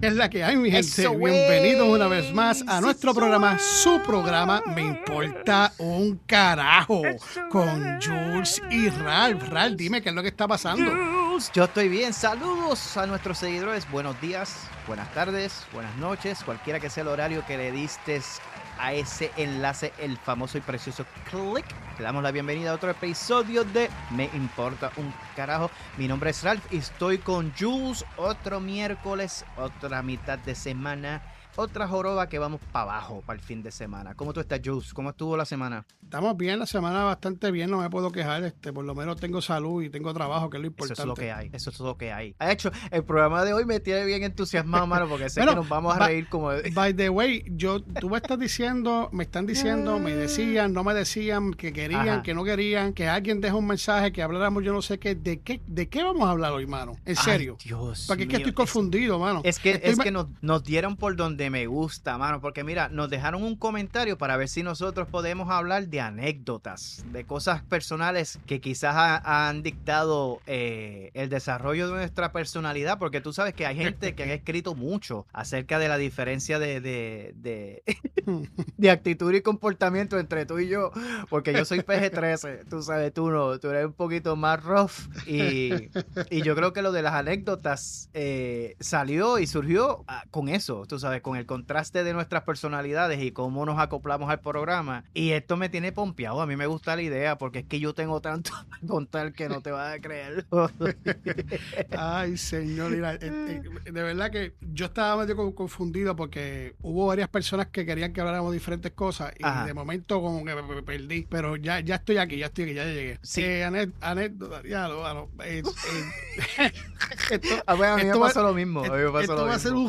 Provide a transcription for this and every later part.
es la que hay, mi gente? Bienvenidos una vez más a nuestro programa, su programa Me Importa un Carajo, con Jules y Ralph. Ralph, dime qué es lo que está pasando. Yo estoy bien. Saludos a nuestros seguidores. Buenos días, buenas tardes, buenas noches, cualquiera que sea el horario que le diste a ese enlace, el famoso y precioso click. Te damos la bienvenida a otro episodio de Me Importa un Carajo. Mi nombre es Ralph y estoy con Jules. Otro miércoles, otra mitad de semana otra joroba que vamos para abajo para el fin de semana. ¿Cómo tú estás, Jules? ¿Cómo estuvo la semana? Estamos bien, la semana bastante bien, no me puedo quejar. Este, por lo menos tengo salud y tengo trabajo, que es lo importante. Eso es lo que hay, eso es lo que hay. De hecho, el programa de hoy me tiene bien entusiasmado, mano, porque sé que nos vamos a reír como. By the way, yo, tú me estás diciendo, me están diciendo, me decían, no me decían, que querían, que no querían, que alguien dejó un mensaje, que habláramos yo no sé qué. ¿De qué, de qué vamos a hablar hoy, mano? En serio. Dios. Porque es que estoy confundido, mano. Es que, es que nos, nos dieron por donde me gusta, mano porque mira, nos dejaron un comentario para ver si nosotros podemos hablar de anécdotas, de cosas personales que quizás han dictado eh, el desarrollo de nuestra personalidad, porque tú sabes que hay gente que ha escrito mucho acerca de la diferencia de, de, de, actitud y comportamiento entre tú y yo, porque yo soy PG-13, tú sabes, tú no, tú eres un poquito más rough y, y yo creo que lo de las anécdotas eh, salió y surgió ah, con eso, tú sabes, con el contraste de nuestras personalidades y cómo nos acoplamos al programa. Y esto me tiene pompeado. A mí me gusta la idea porque es que yo tengo tanto que contar que no te vas a creer. Ay, señor, eh, eh, de verdad que yo estaba medio confundido porque hubo varias personas que querían que habláramos diferentes cosas y de momento como que me, perdí. Pero ya, ya estoy aquí, ya estoy aquí, ya llegué. Sí. Eh, anécdota, ya lo, a mí me pasó lo mismo. A mí me pasó esto lo va mismo. a ser un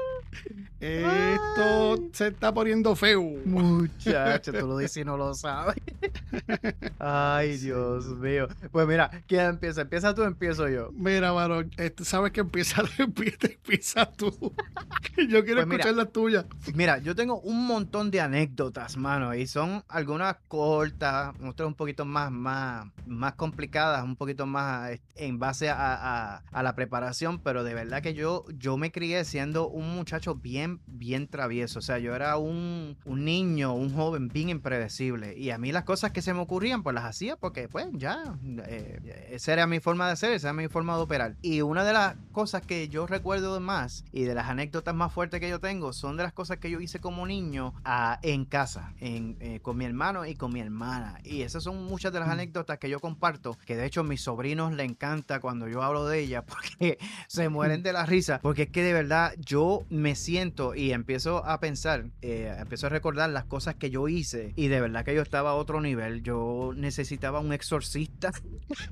Esto se está poniendo feo. Muchacho, tú lo dices y no lo sabes. Ay, Dios mío. Pues mira, ¿quién empieza? ¿Empieza tú o empiezo yo? Mira, mano, este, sabes que empieza, empieza tú. yo quiero pues escuchar las tuyas. Mira, yo tengo un montón de anécdotas, mano, y son algunas cortas, otras un poquito más, más, más complicadas, un poquito más en base a, a la preparación, pero de verdad que yo, yo me crié siendo un muchacho bien bien, travieso. O sea, yo era un, niño, un joven bien impredecible. Y a mí las cosas que se me ocurrían, pues las hacía porque, pues, ya, eh, esa era mi forma de ser, esa era mi forma de operar. Y una de las cosas que yo recuerdo más y de las anécdotas más fuertes que yo tengo son de las cosas que yo hice como niño en casa, en, eh, con mi hermano y con mi hermana. Y esas son muchas de las mm. anécdotas que yo comparto, que de hecho a mis sobrinos le encanta cuando yo hablo de ellas porque se mueren de la risa, porque es que de verdad yo me siento y empiezo a pensar, eh, empiezo a recordar las cosas que yo hice y de verdad que yo estaba a otro nivel. Yo necesitaba un exorcista.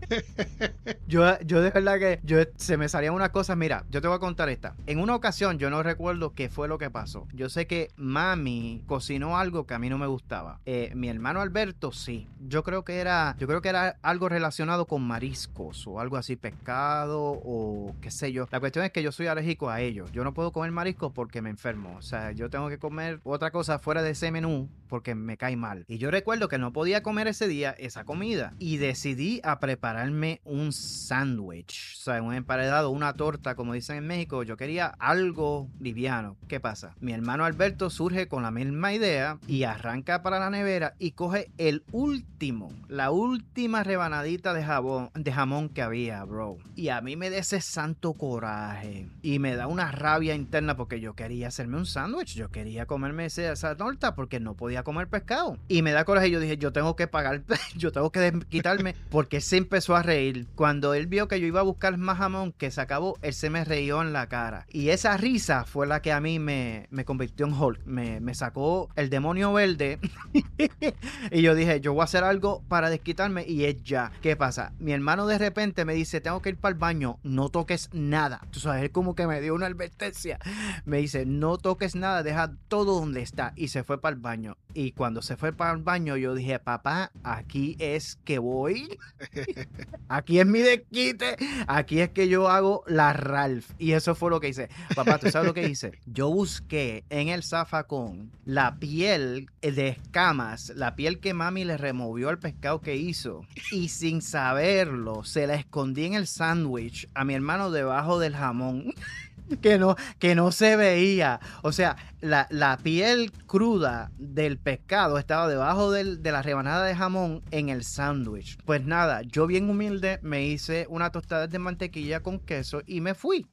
yo, yo de verdad que yo, se me salían unas cosas. Mira, yo te voy a contar esta. En una ocasión yo no recuerdo qué fue lo que pasó. Yo sé que mami cocinó algo que a mí no me gustaba. Eh, mi hermano Alberto sí. Yo creo que era, yo creo que era algo relacionado con mariscos o algo así, pescado o qué sé yo. La cuestión es que yo soy alérgico a ellos. Yo no puedo comer mariscos porque me enfermo. O sea, yo tengo que comer otra cosa fuera de ese menú porque me cae mal. Y yo recuerdo que no podía comer ese día esa comida. Y decidí a prepararme un sándwich. O sea, un emparedado, una torta, como dicen en México. Yo quería algo liviano. ¿Qué pasa? Mi hermano Alberto surge con la misma idea y arranca para la nevera y coge el último, la última rebanadita de jabón, de jamón que había, bro. Y a mí me da ese santo coraje. Y me da una rabia interna porque yo quería hacerme un sándwich. Yo quería comerme esa torta porque no podía comer pescado. Y me da coraje. Y yo dije, yo tengo que pagar, yo tengo que quitarme porque se empezó a reír. Cuando él vio que yo iba a buscar más jamón que se acabó, él se me reíó en la cara. Y esa risa fue la que a mí me, me convirtió en Hulk. Me, me sacó el demonio verde. y yo dije, yo voy a hacer algo para desquitarme. Y es ya. ¿Qué pasa? Mi hermano de repente me dice, tengo que ir para el baño. No toques nada. Tú sabes, él como que me dio una advertencia. Me dice, no toques nada, deja todo donde está. Y se fue para el baño. Y cuando se fue para el baño, yo dije, papá, aquí es que voy. aquí es mi desquite. Aquí es que yo hago la Ralph. Y eso fue lo que hice. Papá, ¿tú sabes lo que hice? Yo busqué en el zafacón la piel de escamas, la piel que mami le removió al pescado que hizo. Y sin saberlo, se la escondí en el sándwich a mi hermano debajo del jamón. que no, que no se veía. O sea, la, la piel cruda del pescado estaba debajo del, de la rebanada de jamón en el sándwich. Pues nada, yo bien humilde me hice una tostada de mantequilla con queso y me fui.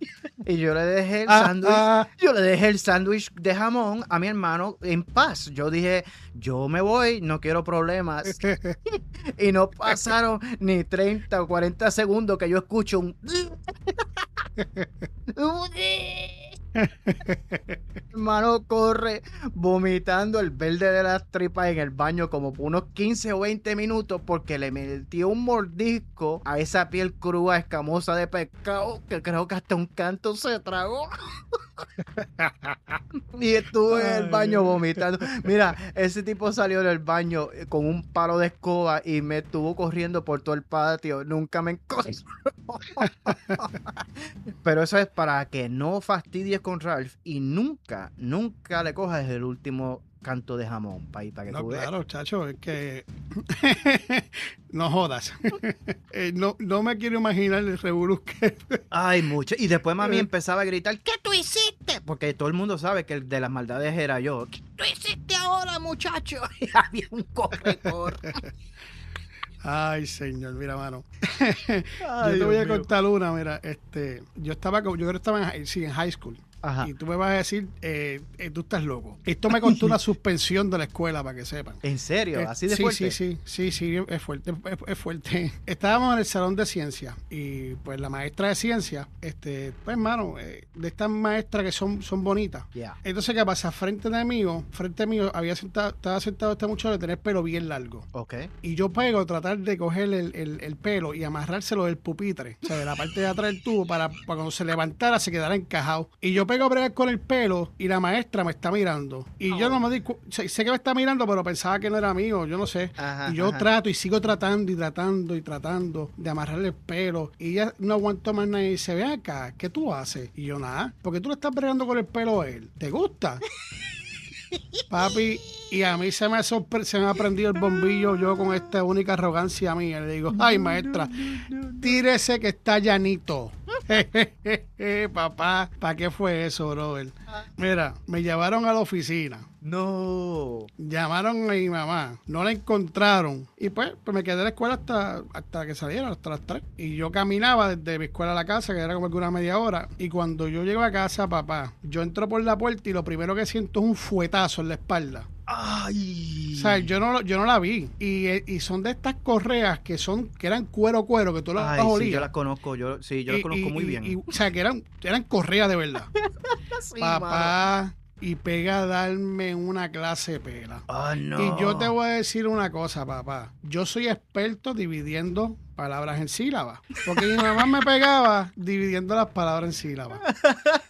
y yo le dejé el Ah, sándwich, ah. yo le dejé el sándwich de jamón a mi hermano en paz. Yo dije, yo me voy, no quiero problemas. Y no pasaron ni 30 o 40 segundos que yo escucho un... うむ Hermano corre vomitando el verde de las tripas en el baño como por unos 15 o 20 minutos porque le metió un mordisco a esa piel cruda escamosa de pescado que creo que hasta un canto se tragó. y estuve en el baño vomitando. Mira, ese tipo salió del baño eh, con un palo de escoba y me estuvo corriendo por todo el patio. Nunca me encontró. Pero eso es para que no fastidies con Ralph y nunca, nunca le cojas el último canto de jamón para para que No, tú veas. claro, chacho, es que no jodas. Eh, no, no me quiero imaginar el revolú que Ay, mucho. Y después mami Eh. empezaba a gritar, ¿qué tú hiciste? Porque todo el mundo sabe que el de las maldades era yo. ¿Qué tú hiciste ahora, muchacho? Y había un corre, corre. Ay, señor, mira, mano. Ay, yo te voy a Dios mío. contar una, mira, este, yo estaba, yo creo que estaba en, sí, en high school. Ajá. Y tú me vas a decir, eh, eh, tú estás loco. Esto me costó una suspensión de la escuela, para que sepan. ¿En serio? Eh, ¿Así de sí, fuerte? Sí, sí, sí, sí, es fuerte, es, es fuerte. Estábamos en el salón de ciencia y pues la maestra de ciencia, este, pues hermano, eh, de estas maestras que son, son bonitas. Ya. Entonces, ¿qué pasa? Frente de mí, frente mío, había sentado, estaba sentado este muchacho de tener pelo bien largo. Ok. Y yo pego tratar de coger el, el- el pelo y amarrárselo del pupitre, o sea, de la parte de atrás del tubo, para, para cuando se levantara se quedara encajado. Y yo pego a bregar con el pelo y la maestra me está mirando. Y yo no me di sé, sé que me está mirando, pero pensaba que no era mío, yo no sé. Ajá, y yo ajá. trato y sigo tratando y tratando y tratando de amarrarle el pelo. Y ella no aguantó más nada y dice, ven acá, ¿qué tú haces? Y yo, nada, porque tú le estás bregando con el pelo a él. ¿Te gusta? Papi, y a mí se me, se me ha prendido el bombillo yo con esta única arrogancia mía. Le digo, ay maestra, tírese que está llanito. Papá, ¿para qué fue eso, brother? Mira, me llevaron a la oficina. No. Llamaron a mi mamá, no la encontraron. Y pues, pues me quedé en la escuela hasta, hasta que salieron, hasta las 3. Y yo caminaba desde mi escuela a la casa, que era como alguna media hora. Y cuando yo llego a casa, papá, yo entro por la puerta y lo primero que siento es un fuetazo en la espalda. Ay. O sea, yo no, lo- yo no la vi. Y, eh, y son de estas correas que son que eran cuero cuero, que tú las, Ay, las sí, yo las conozco, yo, sí, yo las conozco y- muy y- bien. y, o sea, que eran, eran correas de verdad. Sí, mano. Y pega a darme una clase de pela. Ah, no. Y yo te voy a decir una cosa, papá. Yo soy experto dividiendo palabras en sílabas. Porque mi mamá me pegaba dividiendo las palabras en sílabas.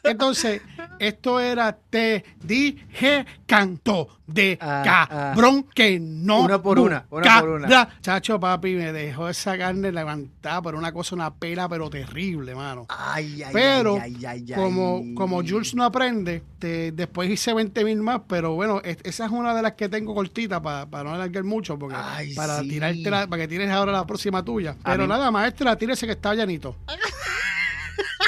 Entonces, esto era te dije canto de Ah, cabrón que no. Una por una, una por una. Chacho, papi, me dejó esa carne levantada por una cosa, una pela, pero terrible, mano. Ay, ay, Pero, ay, ay, ay, Como, como Jules no aprende, te- después hice 20 mil más, pero bueno, es- esa es una de las que tengo cortita para no alargar mucho, porque para sí. tirarte la- para que tires ahora la próxima tuya. Pero mí- nada, maestra, tírese que está llanito.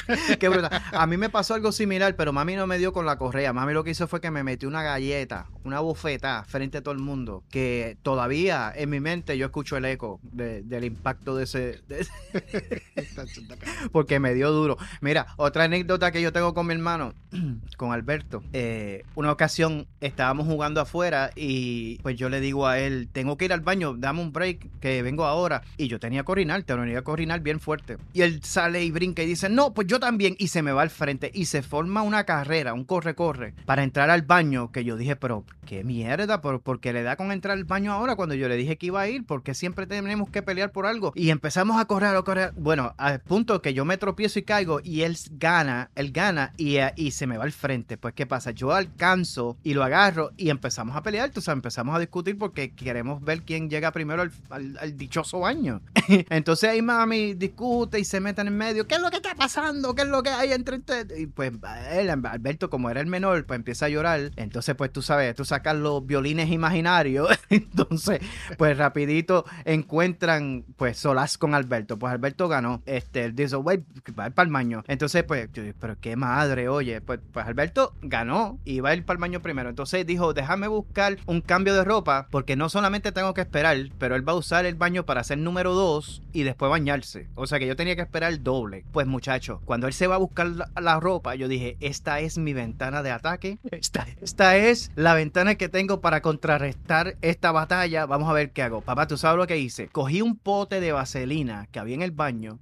Qué brutal. A mí me pasó algo similar, pero mami no me dio con la correa. Mami lo que hizo fue que me metió una galleta, una bofeta frente a todo el mundo. Que todavía en mi mente yo escucho el eco de- del impacto de ese. porque me dio duro. Mira, otra anécdota que yo tengo con mi hermano, con Alberto. Eh, una ocasión estábamos jugando afuera y pues yo le digo a él, tengo que ir al baño, dame un break, que vengo ahora. Y yo tenía que orinar, tenía que orinar bien fuerte. Y él sale y brinca y dice, no, pues yo yo también, y se me va al frente, y se forma una carrera, un corre-corre, para entrar al baño, que yo dije, pero qué mierda, ¿por, porque le da con entrar al baño ahora cuando yo le dije que iba a ir? porque siempre tenemos que pelear por algo? Y empezamos a correr, a correr, bueno, al punto que yo me tropiezo y caigo, y él gana, él gana, y, eh, y se me va al frente. Pues, ¿qué pasa? Yo alcanzo y lo agarro, y empezamos a pelear, tú sabes, empezamos a discutir porque queremos ver quién llega primero al, dichoso baño. Entonces ahí mami discute y se mete en el medio. ¿Qué es lo que está pasando? ¿Qué es lo que hay entre ustedes? Y pues Alberto, como era el menor, pues empieza a llorar. Entonces, pues tú sabes, tú sacas los violines imaginarios. Entonces, pues rapidito encuentran, pues, solas con Alberto. Pues Alberto ganó. Este, él dice, güey, va a ir para el baño. Entonces, pues, yo pero qué madre, oye. Pues, pues Alberto ganó y va a ir para el baño primero. Entonces dijo, déjame buscar un cambio de ropa porque no solamente tengo que esperar, pero él va a usar el baño para hacer número dos y después bañarse. O sea que yo tenía que esperar el doble. Pues muchacho, cuando él se va a buscar la, ropa, yo dije, esta es mi ventana de ataque. Esta, esta es la ventana que tengo para contrarrestar esta batalla. Vamos a ver qué hago. Papá, ¿tú sabes lo que hice? Cogí un pote de vaselina que había en el baño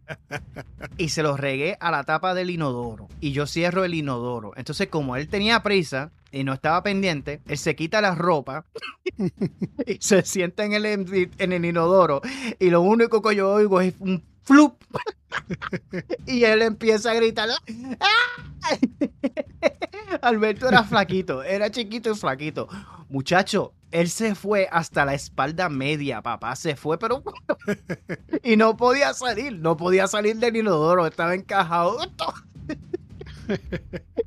y se lo regué a la tapa del inodoro. Y yo cierro el inodoro. Entonces, como él tenía prisa, y no estaba pendiente, él se quita la ropa y se sienta en el, en el inodoro y lo único que yo oigo es un flup y él empieza a gritar Alberto era flaquito, era chiquito y flaquito. Muchacho, él se fue hasta la espalda media, papá, se fue, pero... y no podía salir, no podía salir del inodoro, estaba encajado.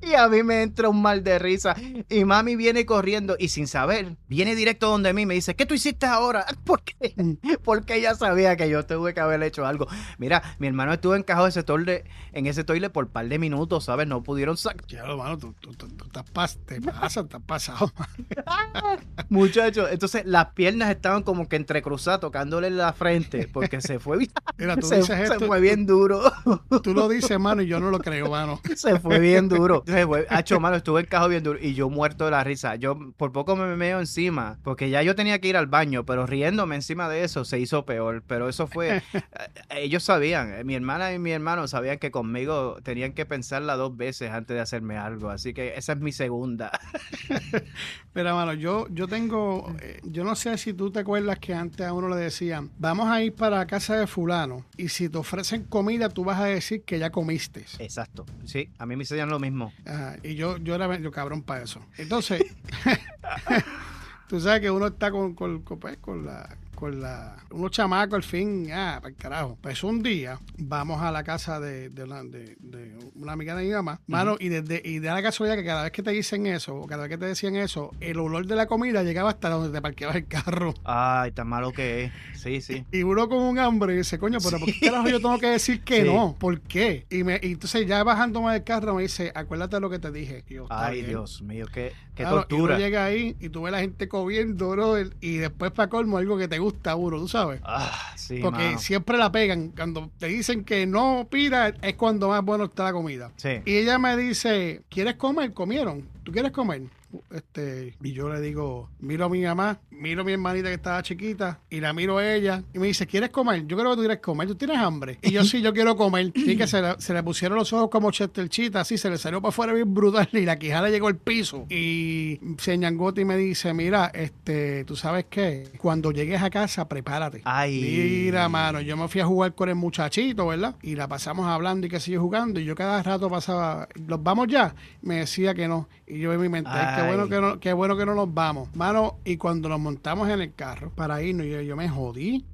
Y a mí me entra un mal de risa. Y mami viene corriendo y sin saber, viene directo donde mí me dice, ¿qué tú hiciste ahora? ¿Por qué? Porque ella sabía que yo tuve que haber hecho algo. Mira, mi hermano estuvo encajado ese toile, en ese toile por un par de minutos, ¿sabes? No pudieron sacar. Ya, hermano, tú, tú, tú, te pasas, te estás pasado. Muchachos, entonces las piernas estaban como que entrecruzadas, tocándole la frente, porque se fue, Mira, tú se, dices esto, se fue bien duro. Tú lo dices, mano, y yo no lo creo, mano. Se fue bien duro. Entonces, hecho malo, estuve en cajo bien duro y yo muerto de la risa. Yo por poco me meo encima, porque ya yo tenía que ir al baño, pero riéndome encima de eso se hizo peor. Pero eso fue, eh, ellos sabían, eh, mi hermana y mi hermano sabían que conmigo tenían que pensarla dos veces antes de hacerme algo. Así que esa es mi segunda. Mira, mano, yo, yo tengo, eh, yo no sé si tú te acuerdas que antes a uno le decían, vamos a ir para la casa de fulano y si te ofrecen comida tú vas a decir que ya comiste. Exacto, sí, a mí me enseñan lo mismo. Y yo, yo era yo cabrón para eso. Entonces, tú sabes que uno está con, con, con, pues, con la con la, unos chamacos al fin, ah, para el carajo. Pues un día vamos a la casa de, de, una, de, una amiga de mi mamá, mano, y, desde, y de la casualidad que cada vez que te dicen eso, o cada vez que te decían eso, el olor de la comida llegaba hasta donde te parqueabas el carro. Ay, tan malo que es. Sí, sí. Y uno con un hambre y dice, coño, pero ¿por qué carajo yo tengo que decir que no? ¿Por qué? Y, me, y entonces ya bajándome del carro me dice, acuérdate de lo que te dije. Ay, Dios mío, qué, qué tortura. Y llega ahí y tú ves la gente comiendo, bro, y después para colmo algo que te gusta, uno, tú sabes. Ah, sí, Porque siempre la pegan. Cuando te dicen que no pida, es cuando más bueno está la comida. Sí. Y ella me dice, ¿quieres comer? Comieron. ¿Tú quieres comer? Este, y yo le digo, miro a mi mamá, miro a mi hermanita que estaba chiquita y la miro a ella y me dice, ¿quieres comer? Yo creo que tú quieres comer, tú tienes hambre. Y yo sí, yo quiero comer. Y que se le, pusieron los ojos como Chester así se le salió para afuera bien brutal y la quijada llegó al piso. Y se y me dice, mira, este, tú sabes qué, cuando llegues a casa, prepárate. Ay. Mira, mano, yo me fui a jugar con el muchachito, ¿verdad? Y la pasamos hablando y que sigue jugando. Y yo cada rato pasaba, ¿los vamos ya? Me decía que no. Y yo en mi mente, qué bueno que no, qué bueno que no nos vamos. Mano, y cuando nos montamos en el carro para irnos, yo, yo me jodí.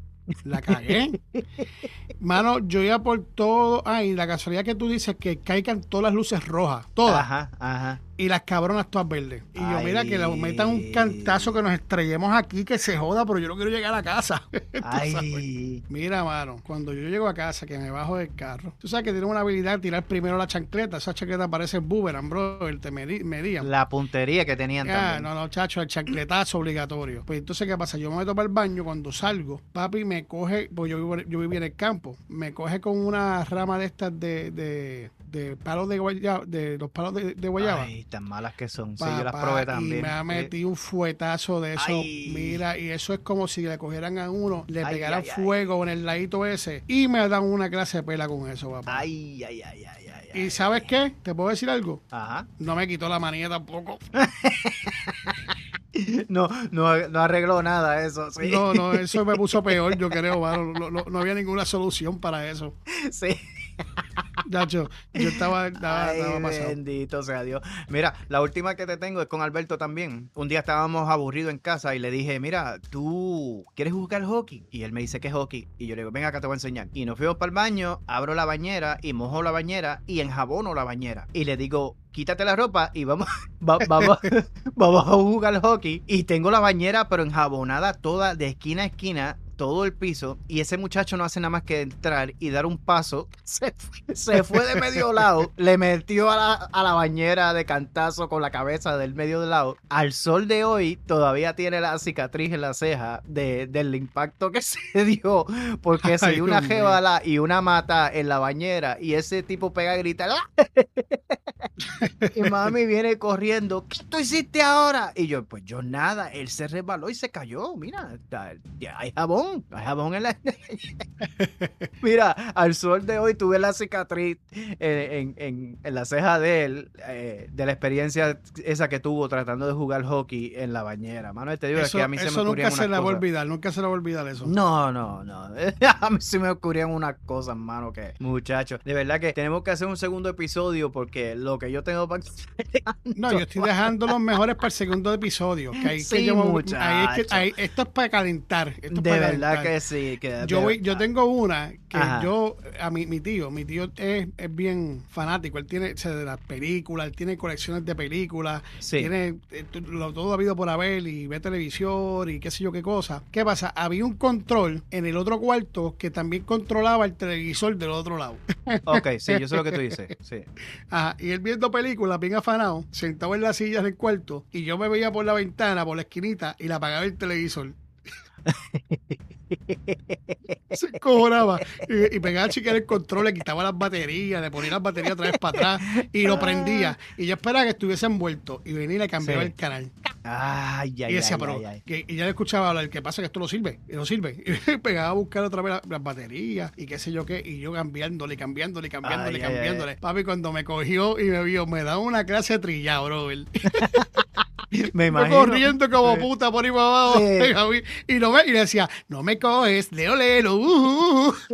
La cagué. Mano, yo iba por todo. Ay, la casualidad que tú dices que caigan todas las luces rojas. Todas. Ajá, ajá y las cabronas todas verdes. Y yo, mira, que le metan un cantazo que nos estrellemos aquí, que se joda, pero yo no quiero llegar a casa. Ay. Mira, mano, cuando yo llego a casa, que me bajo del carro, tú sabes que tiene una habilidad de tirar primero la chancleta. Esa chancleta parece boomerang, bro, el te medían. La puntería que tenían ah, No, no, chacho, el chancletazo obligatorio. Pues entonces, ¿qué pasa? Yo me meto para el baño, cuando salgo, papi me coge, pues yo, yo vivía en el campo, me coge con una rama de estas de, de, de palos de guayaba, de los palos de, de guayaba. Ay, tan malas que son. sí, yo las probé también. Y me ha metido un fuetazo de eso. Mira, y eso es como si le cogieran a uno, le pegaran fuego en el ladito ese y me dan una clase de pela con eso, papá. Ay, ay, ay, ay, ay. ¿Y sabes qué? ¿Te puedo decir algo? Ajá. No me quitó la manía tampoco. No, no, no arregló nada eso, sí. No, no, eso me puso peor, yo creo. No, no, no había ninguna solución para eso. Sí. Nacho, yo estaba, estaba, Ay, estaba pasado. bendito sea Dios. Mira, la última que te tengo es con Alberto también. Un día estábamos aburridos en casa y le dije, mira, ¿tú quieres jugar hockey? Y él me dice, ¿qué hockey? Y yo le digo, venga acá, te voy a enseñar. Y nos fuimos para el baño, abro la bañera y mojo la bañera y enjabono la bañera. Y le digo, quítate la ropa y vamos, va- vamos, vamos a jugar hockey. Y tengo la bañera, pero enjabonada toda, de esquina a esquina, todo el piso. Y ese muchacho no hace nada más que entrar y dar un paso. Se fue, se fue de medio lado, le metió a la, a la bañera de cantazo con la cabeza del medio lado. Al sol de hoy todavía tiene la cicatriz en la ceja de- del impacto que se dio. Porque se dio una jebala y una mata en la bañera. Y ese tipo pega a gritar. ¡Ah! Y mami viene corriendo. ¿Qué tú hiciste ahora? Y yo, pues yo nada. Él se resbaló y se cayó. Mira, ya hay jabón. Hay jabón en la. Mira, al sol de hoy tuve la cicatriz en, en- en- en la ceja de él, eh, de la experiencia esa que tuvo tratando de jugar hockey en la bañera. Mano, te digo es Eso, que a mí se me eso nunca se le va a olvidar, nunca se le va a olvidar eso. No, no, no. A mí sí me ocurrían unas cosas, mano, que muchachos. De verdad que tenemos que hacer un segundo episodio porque lo que yo tengo para... No, yo estoy dejando los mejores para el segundo episodio. Que ahí es que Sí, yo ahí es que- ahí- esto es para calentar. Esto es De para verdad calentar. que sí. Que Yo, voy, yo verdad. tengo una que Ajá. yo, a mi, mi tío, mi tío es, es bien fanático, él tiene o sea, de las películas, él tiene colecciones de películas, Sí. tiene eh, lo, todo habido por haber y ve televisión y qué sé yo qué cosa. ¿Qué pasa? Había un control en el otro cuarto que también controlaba el televisor del otro lado. Ok, sí, yo sé lo que tú dices. Sí. Ajá, y él viendo películas, bien afanado, sentado en las sillas del cuarto, y yo me veía por la ventana, por la esquinita, y le apagaba el televisor. Se encojonaba. Y, y pegaba a chicar el control, le quitaba las baterías, le ponía las baterías otra vez para atrás y lo prendía. Y yo esperaba que estuviese envuelto y venía y le cambiaba Sí. el canal. Ay, ay, y decía, ay, pero. ay, ay. que- y ya le escuchaba hablar, ¿qué pasa? Que esto no sirve, y no sirve. Y pegaba a buscar otra vez la- las baterías y qué sé yo qué. Y yo cambiándole, cambiándole, cambiándole, cambiándole. Papi, cuando me cogió y me vio, me daba una clase de trillado, bro. Me imagino. corriendo como puta por ahí para abajo. Sí. Y, no me, y le decía, no me coges, leo, leo. uh, uh, uh".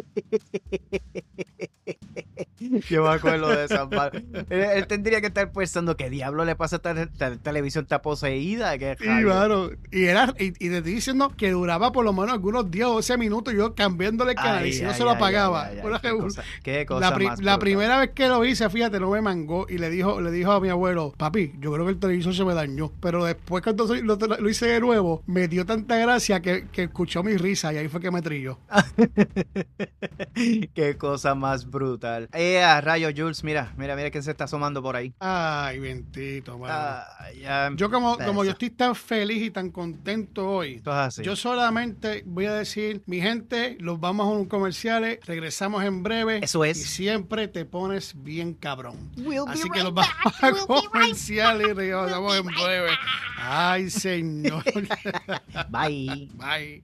Yo me acuerdo de esa parte. Él, él tendría que estar pensando qué diablo le pasa a esta, esta televisión está poseída. ¿Qué Y, mano, y, era, y, y te estoy diciendo que duraba por lo menos algunos 10 o 12 minutos yo cambiándole el canal Ay, y si no se lo apagaba. ay, ay, Una qué cosa- qué cosa la, pri- primera vez que lo hice, fíjate, no me mangó y le dijo, le dijo a mi abuelo, papi, yo creo que el televisor se me dañó. Pero después cuando soy- lo, lo hice de nuevo, me dio tanta gracia que, que escuchó mi risa y ahí fue que me trilló. Qué cosa más brutal. Eh, a rayo Jules, mira, mira, mira quién se está asomando por ahí. Ay, bendito. Ah, ya Yo como, como yo estoy tan feliz y tan contento hoy, así. yo solamente voy a decir, mi gente, los vamos a un comerciales, regresamos en breve. Eso es. Y siempre te pones bien cabrón. We'll be Así que right los vamos back. a We'll be right comerciales y regresamos en breve. Ay, señor. Bye. Bye.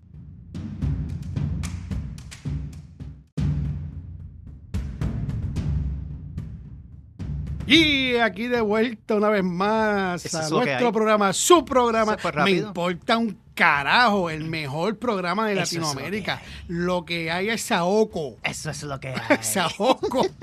Y aquí de vuelta una vez más Eso a nuestro programa, su programa. Eso Me importa un carajo, el mejor programa de Eso es lo que Latinoamérica. Lo que hay es Saoco. Eso es lo que hay. Saoco.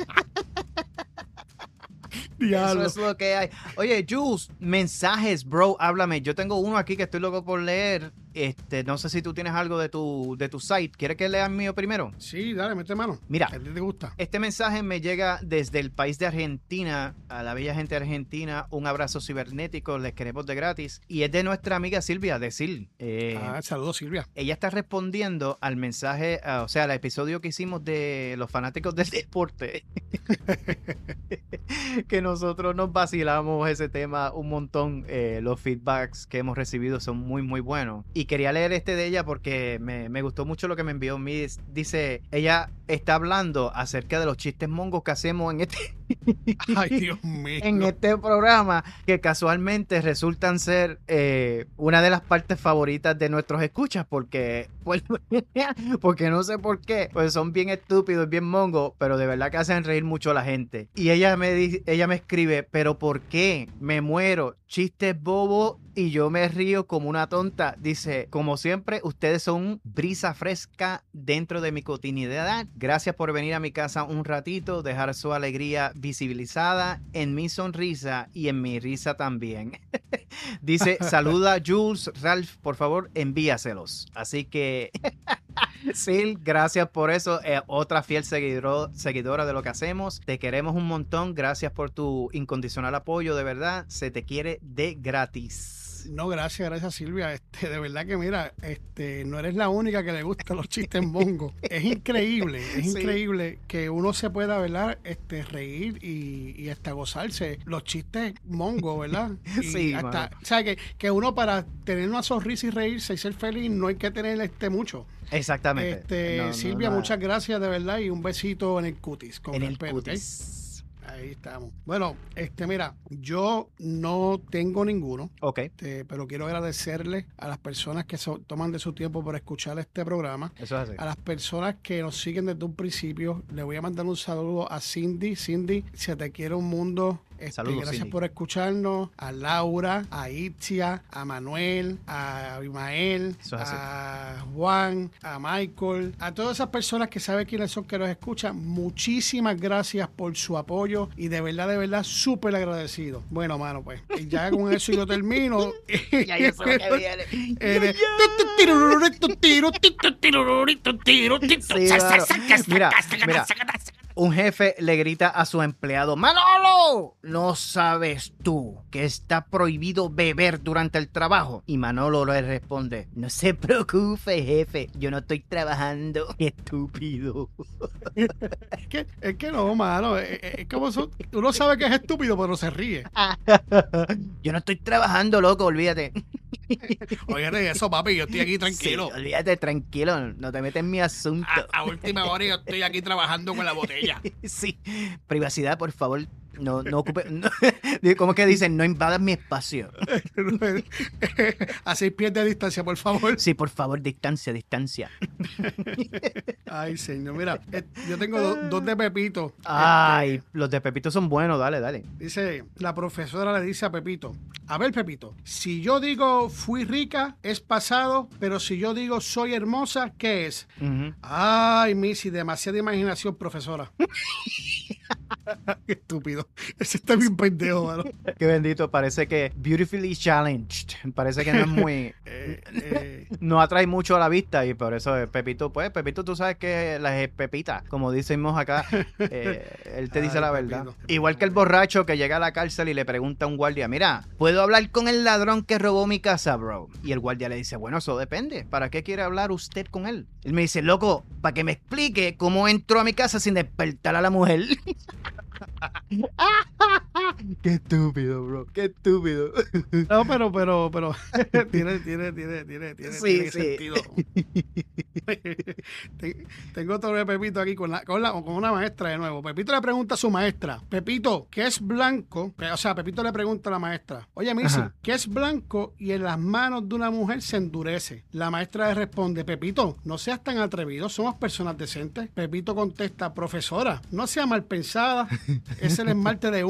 Eso Diablo. es lo que hay. Oye, Jules, mensajes, bro, háblame. Yo tengo uno aquí que estoy loco por leer. Este, no sé si tú tienes algo de tu, de tu site. ¿Quieres que lea el mío primero? Sí, dale, mete mano. Mira. A ti te gusta. Este mensaje me llega desde el país de Argentina, a la bella gente de Argentina. Un abrazo cibernético, les queremos de gratis. Y es de nuestra amiga Silvia, de Sil. Eh, Ah, saludos, Silvia. ella está respondiendo al mensaje, ah, o sea, al episodio que hicimos de los fanáticos del deporte. que nosotros nos vacilamos ese tema un montón. eh, los feedbacks que hemos recibido son muy, muy buenos. Y quería leer este de ella porque me, me gustó mucho lo que me envió. Miss. Dice, ella está hablando acerca de los chistes mongos que hacemos en este, Ay, Dios mío. en este programa que casualmente resultan ser eh, una de las partes favoritas de nuestros escuchas porque, pues, porque no sé por qué, pues son bien estúpidos, bien mongos, pero de verdad que hacen reír mucho a la gente. Y ella me, ella me escribe, pero ¿por qué? Me muero, chistes bobos y yo me río como una tonta. Dice, como siempre, ustedes son brisa fresca dentro de mi cotidianidad. Gracias por venir a mi casa un ratito, dejar su alegría visibilizada en mi sonrisa y en mi risa también. Dice, saluda Jules, Ralph, por favor, envíaselos. Así que... Sil, gracias por eso. Eh, otra fiel seguidor- seguidora de lo que hacemos. Te queremos un montón. Gracias por tu incondicional apoyo, de verdad. Se te quiere de gratis. No, gracias, gracias Silvia. Este, de verdad que mira, este, no eres la única que le gustan los chistes mongos. Es increíble, es Sí. increíble que uno se pueda, ¿verdad? Este, reír y, y hasta gozarse los chistes mongos, ¿verdad? Y Sí, hasta, mano. o sea, que, que uno para tener una sonrisa y reírse y ser feliz no hay que tener este mucho. Exactamente. Este, No, Silvia, muchas gracias de verdad y un besito en el cutis. Con En el cutis. Ahí estamos. Bueno, este, mira, yo no tengo ninguno. Ok. Este, pero quiero agradecerle a las personas que so- toman de su tiempo por escuchar este programa. Eso es así. A las personas que nos siguen desde un principio, le voy a mandar un saludo a Cindy. Cindy, se te quiere un mundo. Este, Saludos, gracias Cindy. por escucharnos. A Laura, a Itzia, a Manuel, a Abimael, es a Juan, a Michael, a todas esas personas que saben quiénes son que nos escuchan. Muchísimas gracias por su apoyo y de verdad, de verdad, súper agradecido. Bueno, mano, pues ya con eso yo termino. Ya yo sé lo que viene. Eh, Sí, claro. Mira, mira, un jefe le grita a su empleado, Manolo, ¿no sabes tú que está prohibido beber durante el trabajo? Y Manolo le responde, no se preocupe, jefe, yo no estoy trabajando. Qué estúpido. Es que, es que no, mano. Es, es- es como son- uno sabe que es estúpido, pero se ríe. Yo no estoy trabajando, loco, olvídate. Oye, eso, papi, yo estoy aquí Sí, tranquilo. olvídate, tranquilo, no te metes en mi asunto. A, a última hora yo estoy aquí trabajando con la botella. Sí, privacidad, por favor. No, no ocupe. no- ¿Cómo que dicen? No invadas mi espacio. A seis pies de distancia, por favor. Sí, por favor, distancia, distancia. Ay, señor. Mira, eh, yo tengo do- dos de Pepito. Ay, los de Pepito son buenos, dale, dale. Dice, la profesora le dice a Pepito, a ver Pepito, si yo digo fui rica, es pasado, pero si yo digo soy hermosa, ¿qué es? Ujú. Ay, Missy, demasiada imaginación, profesora. Qué estúpido. Ese está bien pendejo, mano. Qué bendito, parece que Beautifully Challenged. Parece que no es muy. Eh, eh, No atrae mucho a la vista y por eso Pepito, pues, Pepito, tú sabes que la es Pepita, como decimos acá, eh, él te dice la verdad. Igual que el borracho que llega a la cárcel y le pregunta a un guardia, mira, ¿puedo hablar con el ladrón que robó mi casa, bro? Y el guardia le dice, bueno, eso depende, ¿para qué quiere hablar usted con él? Él me dice, loco, para que me explique cómo entró a mi casa sin despertar a la mujer. Qué estúpido, bro, qué estúpido. no, pero, pero, pero, tiene, tiene, tiene, tiene, tiene, Sí, tiene sí. sentido. Ten- Tengo otro de Pepito aquí con, la, con, la, con una maestra de nuevo. Pepito le pregunta a su maestra, Pepito, ¿qué es blanco? O sea, Pepito le pregunta a la maestra, oye, Missy. ¿qué es blanco y en las manos de una mujer se endurece? La maestra le responde, Pepito, no seas tan atrevido, somos personas decentes. Pepito contesta, profesora, no sea mal pensada, es el esmalte de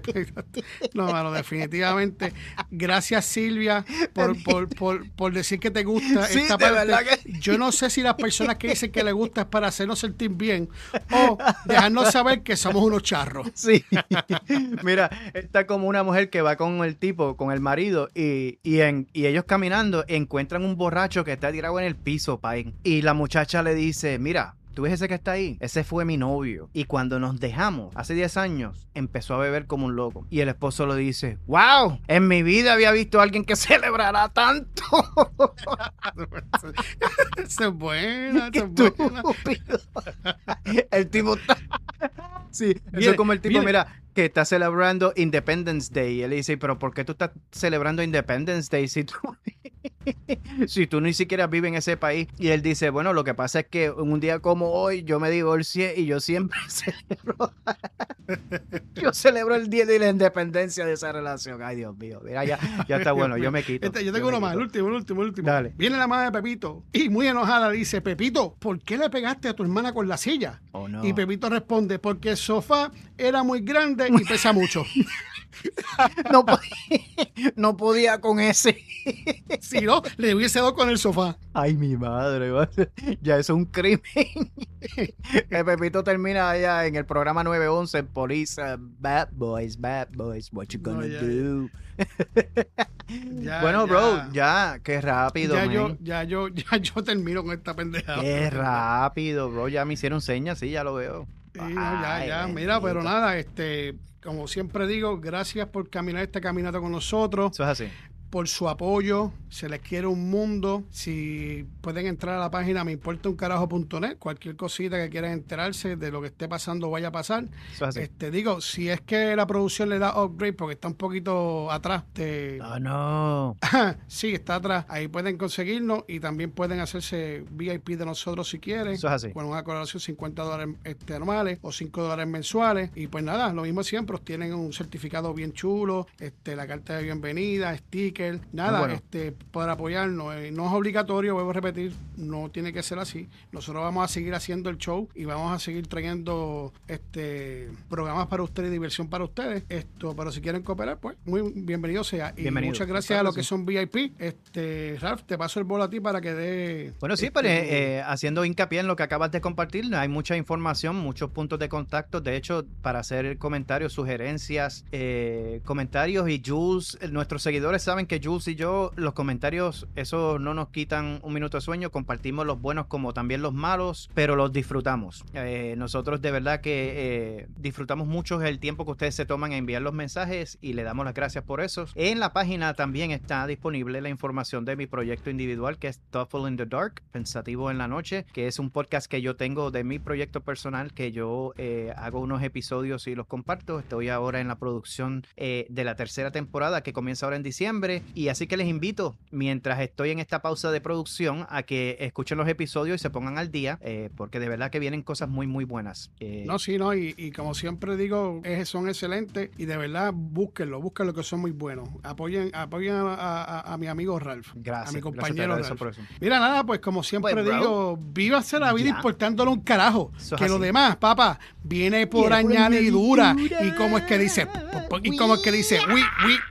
pe- no, mano, definitivamente. Gracias, Silvia, por, por, por, por decir que te gusta Sí, esta parte. que- Yo no sé si las personas que dicen que les gusta es para hacernos sentir bien o dejarnos saber que somos unos charros. Sí. Mira, está como una mujer que va con el tipo, con el marido, y, y, en, y ellos caminando encuentran un borracho que está tirado en el piso, pain. Y la muchacha le dice, mira. ¿Tú ves ese que está ahí? Ese fue mi novio. Y cuando nos dejamos, hace 10 años, empezó a beber como un loco. Y el esposo le dice, wow, en mi vida había visto a alguien que celebrara tanto. Esa es buena, Qué esa es estúpido. El tipo está... Sí, eso es como el tipo, viene. mira, que está celebrando Independence Day. Y él dice, pero ¿por qué tú estás celebrando Independence Day si tú... si tú ni siquiera vives en ese país. Y él dice, bueno, lo que pasa es que un día como hoy yo me divorcié y yo siempre celebro, yo celebro el día de la independencia de esa relación. Ay, Dios mío, mira, ya, ya está bueno, yo me quito. Este, yo tengo uno más, el último, el último, el último. Dale. Viene la madre de Pepito y muy enojada dice, Pepito, ¿por qué le pegaste a tu hermana con la silla? Oh, no. Y Pepito responde, porque el sofá era muy grande y pesa mucho. no, podía, no podía con ese. si no, le hubiese dado con el sofá. Ay, mi madre, ya es un crimen. que Pepito termina allá en el programa 911 en Police. bad boys, bad boys, what you gonna do? bueno, bro, ya, qué rápido. Ya yo, ya yo, ya yo termino con esta pendejada. Qué rápido, bro. Ya me hicieron señas, sí, ya lo veo. ya, ya, mira, pero nada, este, como siempre digo, gracias por caminar este caminato con nosotros. Eso es así por su apoyo. Se les quiere un mundo. Si pueden entrar a la página me importa un carajo.net, cualquier cosita que quieran enterarse de lo que esté pasando o vaya a pasar. Este, digo, si es que la producción le da upgrade porque está un poquito atrás. de oh, no. sí, está atrás. Ahí pueden conseguirnos y también pueden hacerse VIP de nosotros si quieren. Con una colaboración 50 dólares este, normales o 5 dólares mensuales. Y pues nada, lo mismo siempre. Tienen un certificado bien chulo, este, la carta de bienvenida, sticker nada, este, para apoyarnos. Eh, no es obligatorio, vuelvo a repetir, no tiene que ser así. Nosotros vamos a seguir haciendo el show y vamos a seguir trayendo este programas para ustedes, diversión para ustedes. Esto, pero si quieren cooperar, pues muy bienvenido sea. Y muchas gracias a los que son VIP. Este, Ralph, te paso el bol a ti para que dé. Bueno, sí, pero este, eh, haciendo hincapié en lo que acabas de compartir, hay mucha información, muchos puntos de contacto. De hecho, para hacer comentarios, sugerencias, eh, comentarios y Jules, nuestros seguidores saben que Jules y yo, los comentarios, eso no nos quitan un minuto de sueño, compartimos los buenos como también los malos, pero los disfrutamos. Eh, nosotros de verdad que eh, disfrutamos mucho el tiempo que ustedes se toman a enviar los mensajes y le damos las gracias por eso. En la página también está disponible la información de mi proyecto individual que es Thoughtful in the Dark, Pensativo en la Noche, que es un podcast que yo tengo de mi proyecto personal que yo eh, hago unos episodios y los comparto. Estoy ahora en la producción de la tercera temporada que comienza ahora en diciembre y así que les invito, mientras estoy en esta pausa de producción, a que escuchen los episodios y se pongan al día, eh, porque de verdad que vienen cosas muy, muy buenas. Eh, no, sí, no, y, como siempre digo, son excelentes y de verdad búsquenlo, búsquenlo que son muy buenos. Apoyen, apoyen a, mi amigo Ralph. Gracias. A mi compañero Ralph. Mira, nada, pues como siempre pues, digo, viva ser la vida importándolo un carajo. que lo demás, papá, viene por añadidura. Y como es que dice, y como es que dice, we,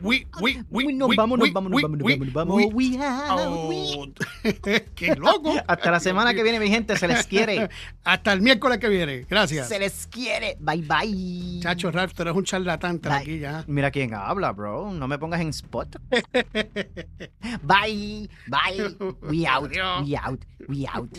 we, we, we, we, vamos vámonos, vámonos, vámonos, vámonos, vámonos. ¡Qué loco! Hasta la semana que viene, mi gente, se les quiere. Hasta el miércoles que viene. Gracias. Se les quiere. Bye, bye. Chacho, Ralph, tú eres un charlatán aquí ya. Mira quién habla, bro. No me pongas en spot. bye, bye. We out, we out, we out.